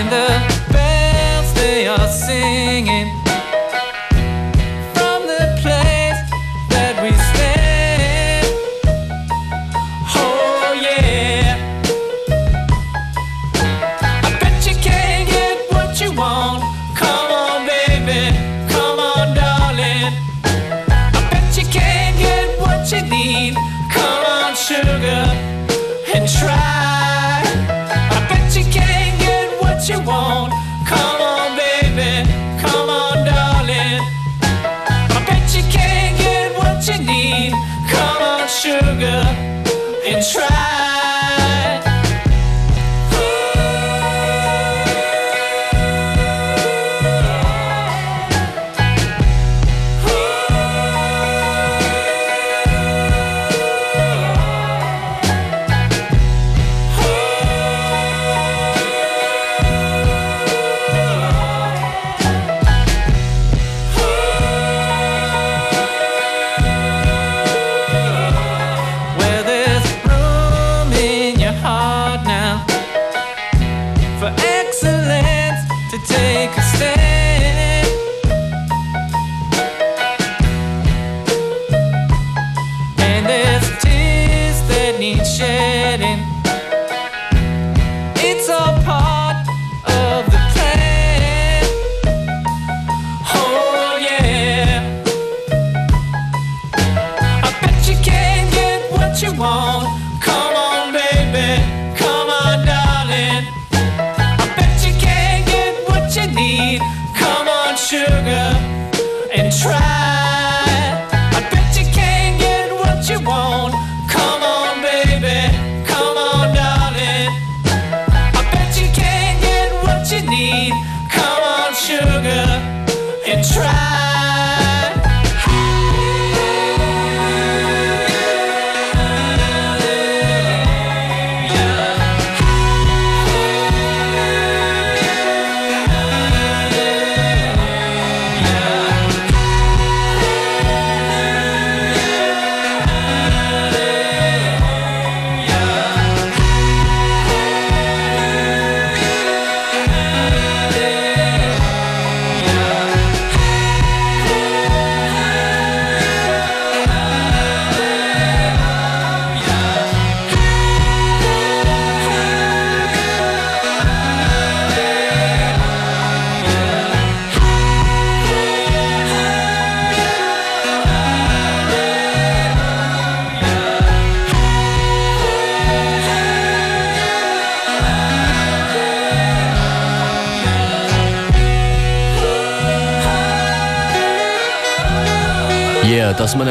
And the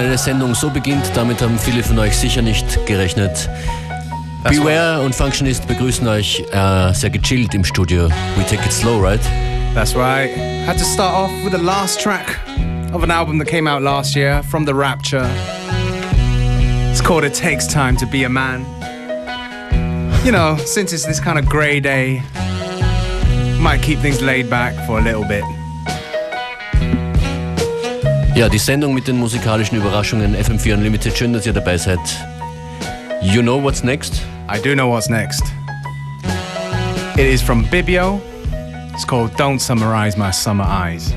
Eine Sendung so beginnt, damit haben viele von euch sicher nicht gerechnet. That's Beware und Functionist begrüßen euch äh, sehr gechillt im Studio. We take it slow, right? That's right. Had to start off with the last track of an album that came out last year from The Rapture. It's called It Takes Time to Be a Man. You know, since it's this kind of grey day, might keep things laid back for a little bit. Ja, die Sendung mit den musikalischen Überraschungen FM4 Unlimited. Schön, dass ihr dabei seid. You know what's next? I do know what's next. It is from Bibio. It's called Don't Summarize My Summer Eyes.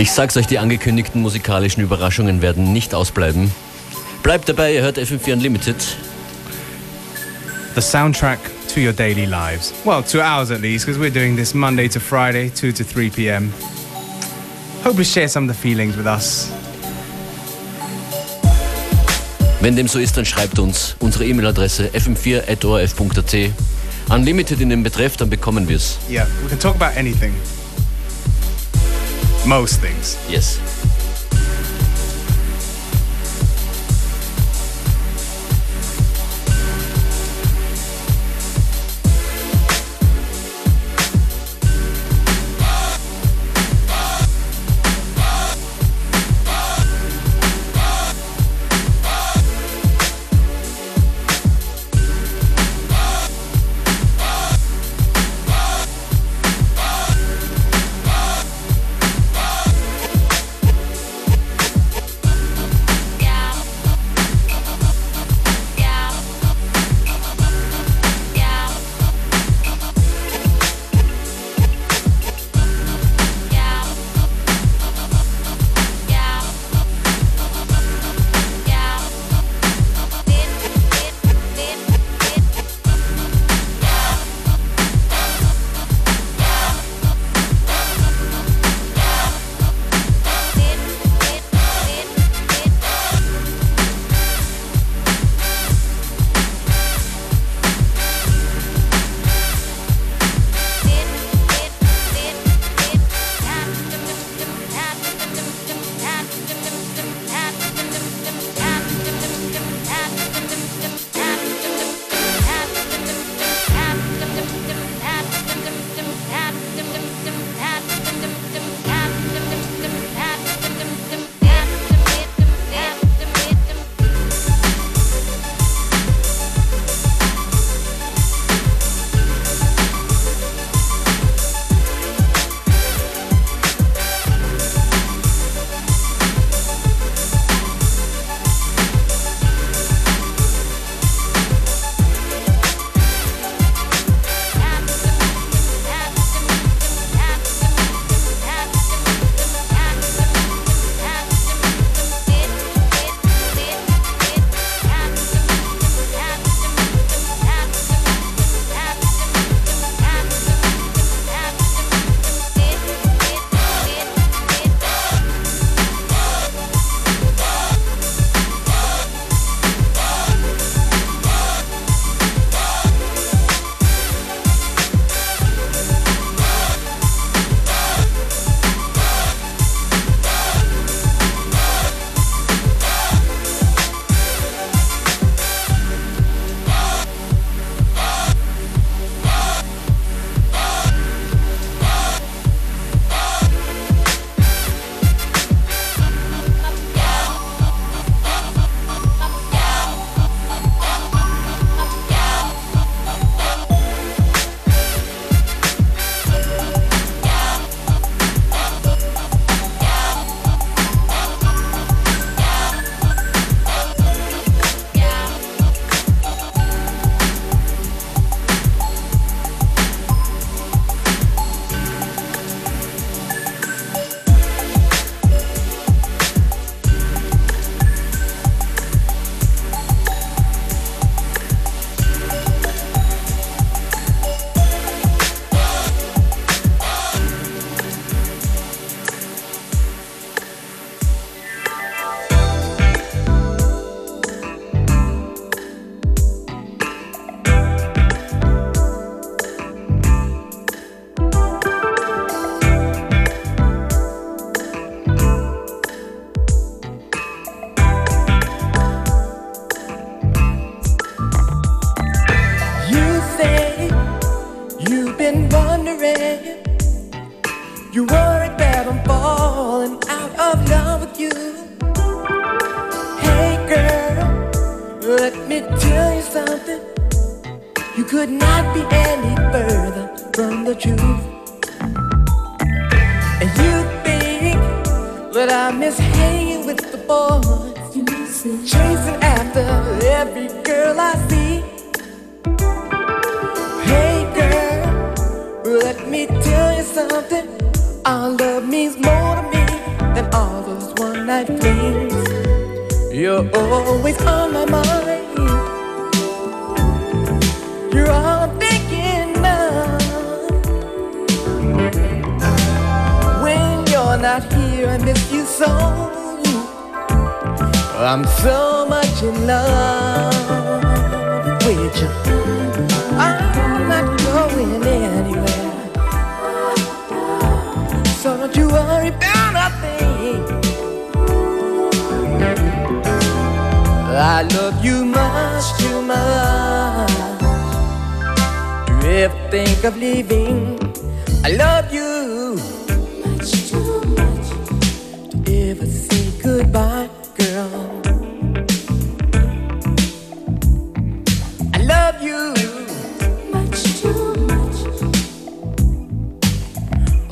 Ich sag's euch, die angekündigten musikalischen Überraschungen werden nicht ausbleiben. Bleibt dabei, ihr hört FM4 Unlimited. The soundtrack to your daily lives. Well, two hours at least, because we're doing this Monday to Friday, 2 to 3 p.m. Hope you share some of the feelings with us. Wenn dem so ist, dann schreibt uns unsere E-Mail-Adresse fm4.orf.at. Unlimited in den Betreff, dann bekommen wir's. Yeah, we can talk about anything. Most things. Yes.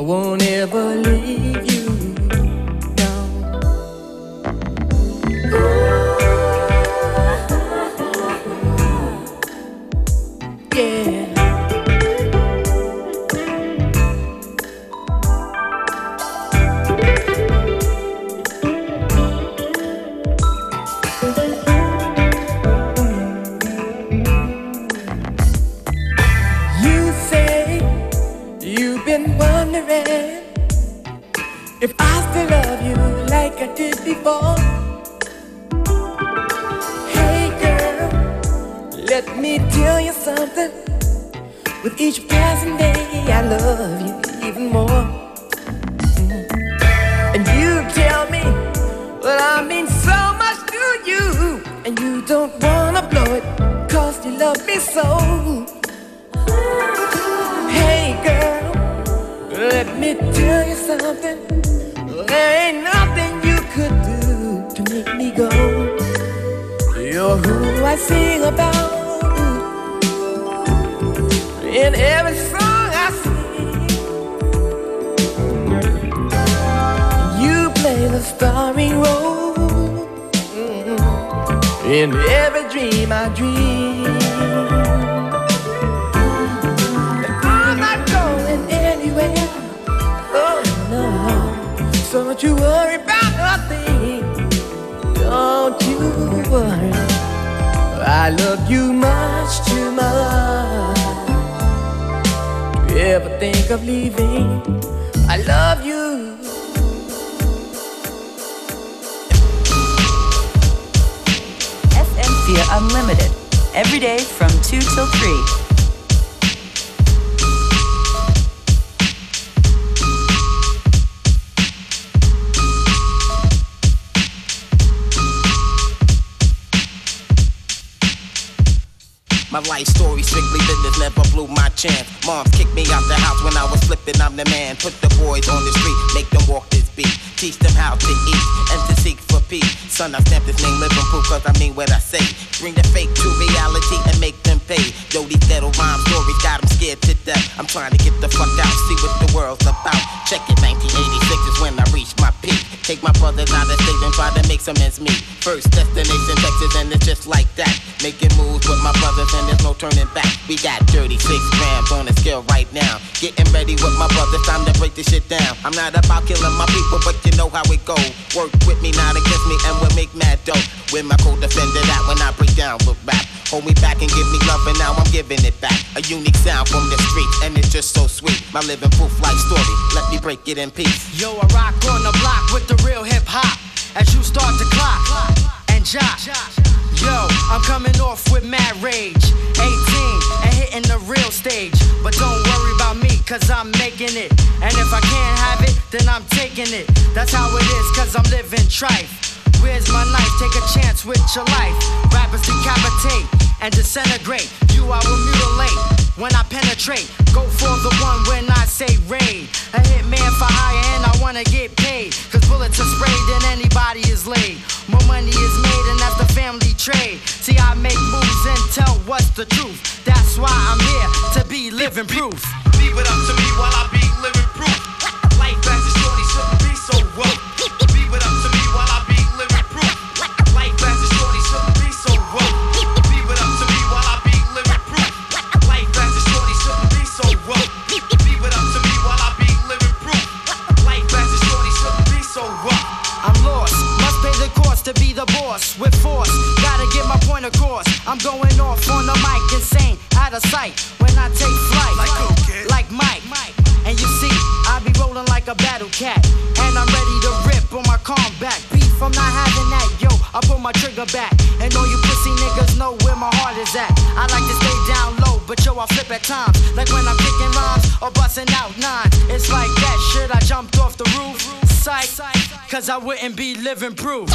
Won't ever leave you. Think of leaving. I love you. FM4 Unlimited. Every day from 2 till 3. My life story strictly business, never blew my chance. Moms kicked me out the house when I was flipping, I'm the man. Put the boys on the street, make them walk this beat. Teach them how to eat and to seek for peace. Son, I stamp this name living proof cause I mean what I say. Bring the fake to reality and make them pay. Yo, these ghetto rhyme stories got them scared to death. I'm trying to get the fuck out, see what the world's about. Check it, 1986 is when I reached my peak. Take my brothers out of state and try to make some ends meet. First destination Texas and it's just like that. Making moves with my brothers and there's no turning back. We got 36 grams on the scale right now. Getting ready with my brothers, time to break this shit down. I'm not about killing my people, but you know how it go. Work with me, not against me, and we'll make mad dough. With my co-defender that when I break down with rap. Hold me back and give me love, and now I'm giving it back. A unique sound from the streets, and it's just so sweet. My living proof life story, let me break it in peace. Yo, I rock on the block with the real hip hop. As you start to clock and jock. Yo, I'm coming off with mad rage. 18 and hitting the real stage. But don't worry about me, cause I'm making it. And if I can't have it, then I'm taking it. That's how it is, cause I'm living trife. Where's my knife? Take a chance with your life. Rappers decapitate and disintegrate. You I will mutilate when I penetrate. Go for the one when I say raid. A hitman for hire and I wanna get paid. Cause bullets are sprayed and anybody is laid. More money is made and that's the family trade. See, I make moves and tell what's the truth. That's why I'm here to be living proof. Leave it up to times. Like when I'm kicking rhymes or busting out nine. It's like that shit, I jumped off the roof. Psych, cause I wouldn't be living proof.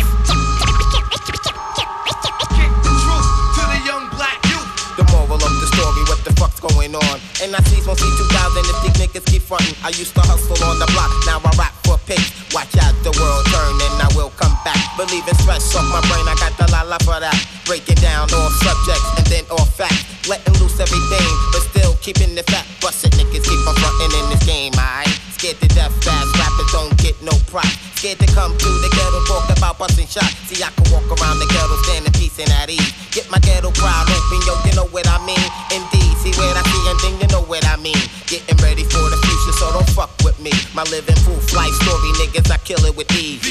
The moral of the story, what the fuck's going on? And I see from C2000 if these niggas keep frontin'. I used to hustle on the block, now I rap for pace. Watch out, the world turn and I will come back. Believe in stress off my brain, I got the la la for that. Breaking down all subjects and then all facts. Letting loose everything, but still keeping the fact. Busted niggas keep on frontin' in this game, I Scared to death, fast rappers don't get no props. Scared to come to the ghetto, talk about busting shots. See, I can walk around the ghetto, stand in peace and at ease. Get my ghetto crowd open, yo, you know what I mean? Indeed, see what I see, and then you know what I mean. Getting ready for the future, so don't fuck with me. My living proof life story, niggas, I kill it with ease.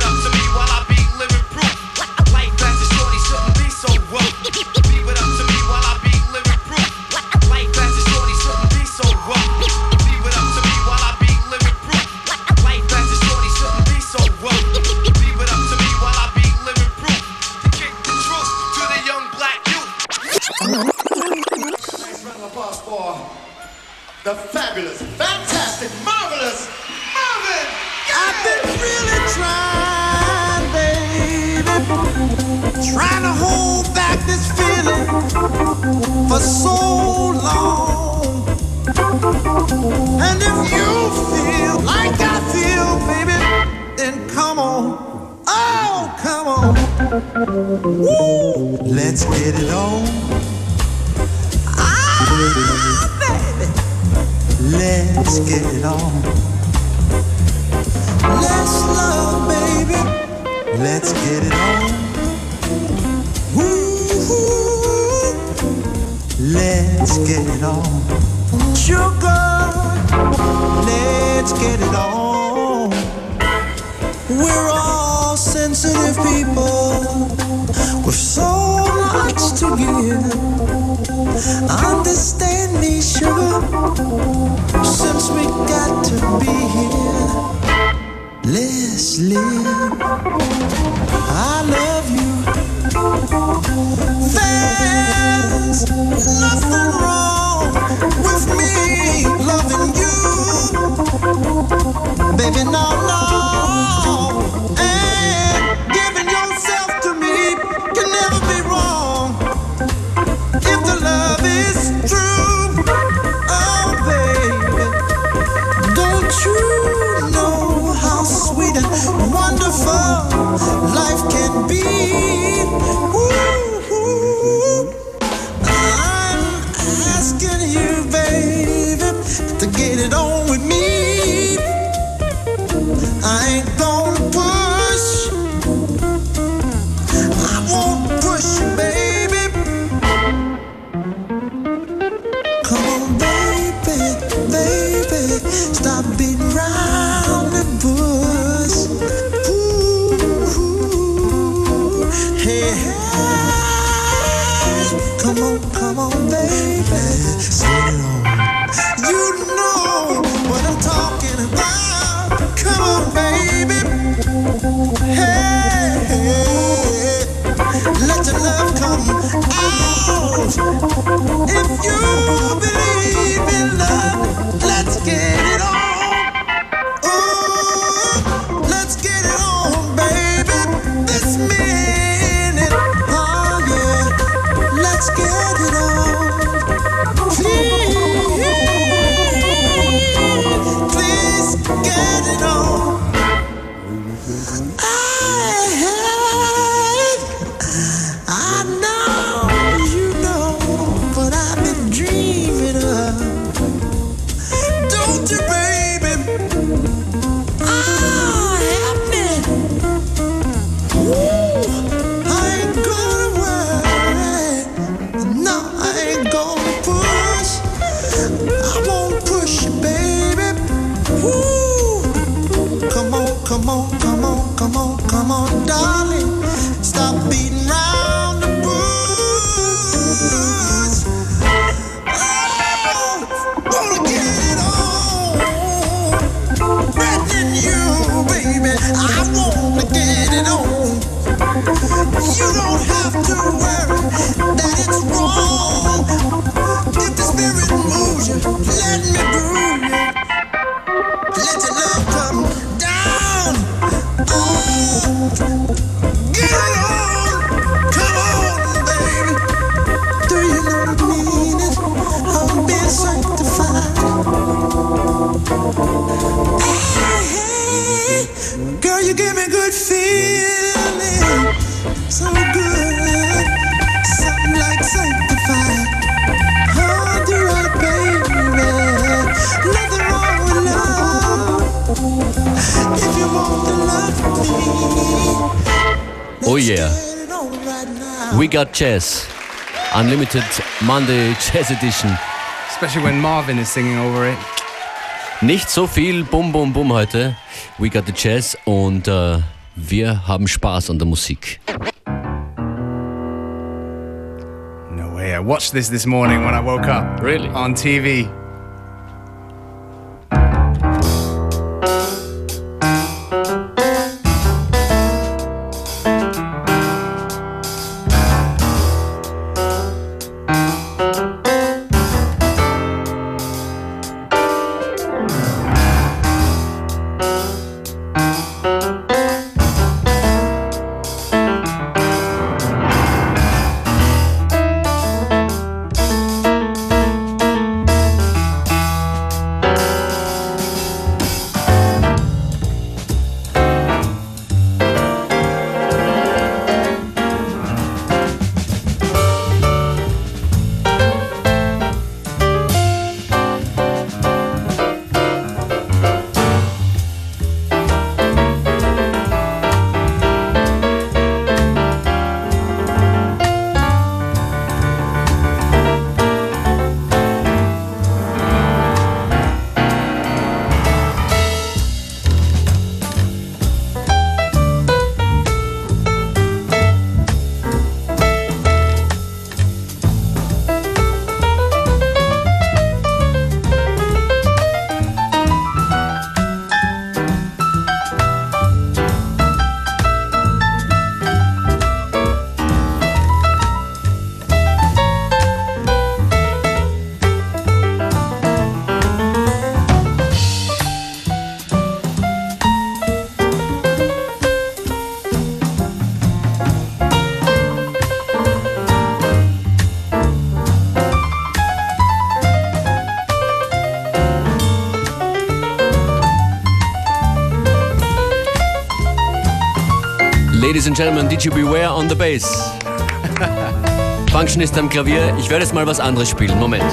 Up so long. And if you feel like I feel, baby, then come on. Oh, come on. Woo! Let's get it on. Ah, baby. Let's get it on. Let's love, baby. Let's get it on. Let's get it on. Sugar, let's get it on. We're all sensitive people with so much to give. Understand me, sugar, since we got to be here. Let's live. I love. There's nothing jazz. Unlimited Monday Jazz Edition. Especially when Marvin is singing over it. Nicht so viel Bum Bum Bum heute. We got the Jazz und äh, wir haben Spaß an der Musik. No way. I watched this this morning when I woke up. Really? On TV. Ladies and Gentlemen, DJ Beware on the bass. Functionist am Klavier. Ich werde jetzt mal was anderes spielen. Moment.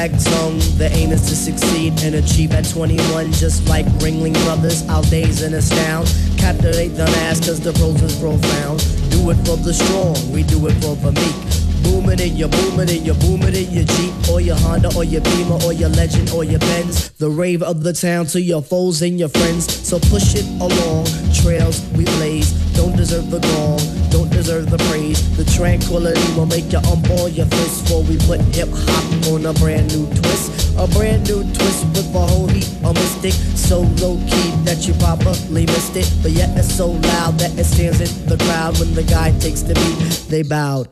The aim is to succeed and achieve at 21, just like Ringling Brothers. Our days and astound. Captivate the mass cause the prose is profound. Do it for the strong, we do it for the meek. Boom it in your boom it in your boom it in your Jeep or your Honda or your Beamer or your Legend or your Benz. The rave of the town to your foes and your friends. So push it along. Trails we blaze. Don't deserve the gong. Don't deserve the praise. The tranquility will make you ump all your fists before we put hip hop on a brand new twist. A brand new twist with a whole heap of mystic. So low key that you probably missed it. But yet it's so loud that it stands in the crowd when the guy takes the beat. They bowed.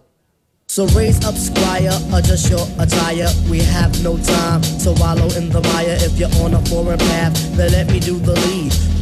So raise up, squire, adjust your attire. We have no time to wallow in the mire. If you're on a foreign path, then let me do the lead.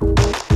Bye.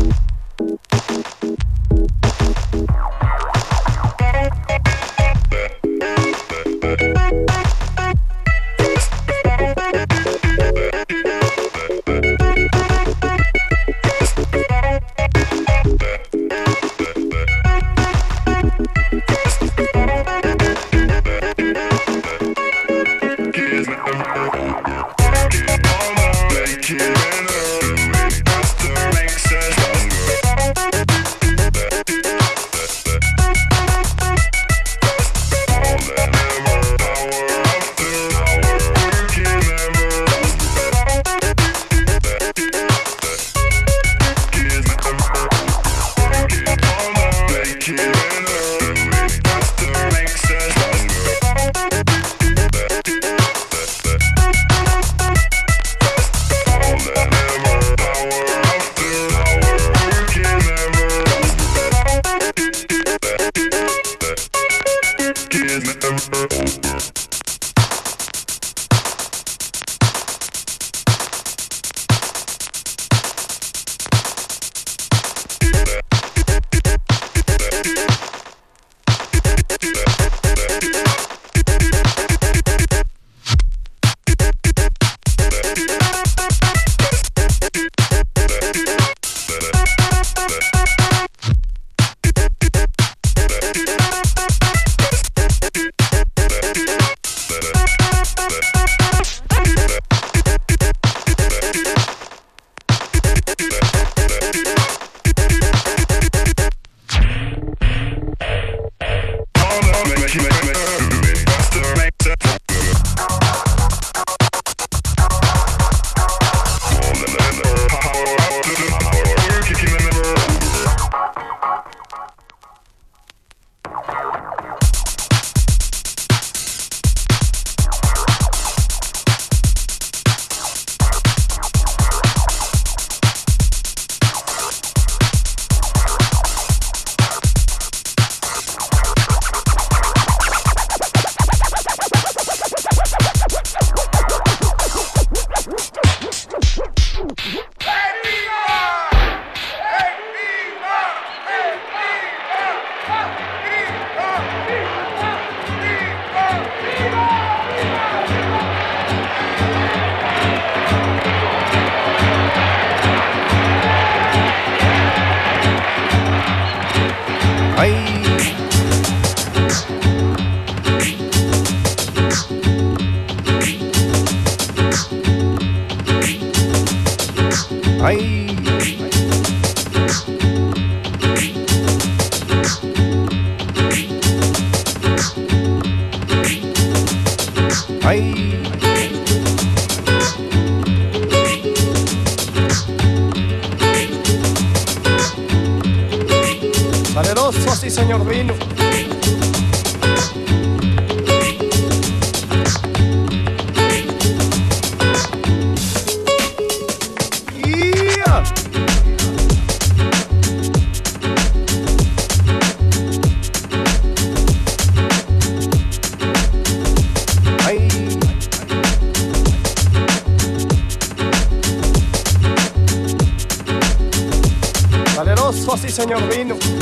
meu reino.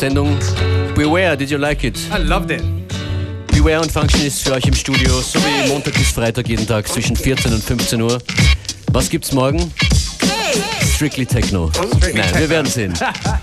Sendung. Beware, did you like it? I loved it. Beware und Function ist für euch im Studio, so wie Montag bis Freitag jeden Tag zwischen 14 und 15 Uhr. Was gibt's morgen? Strictly Techno. Nein, wir werden sehen.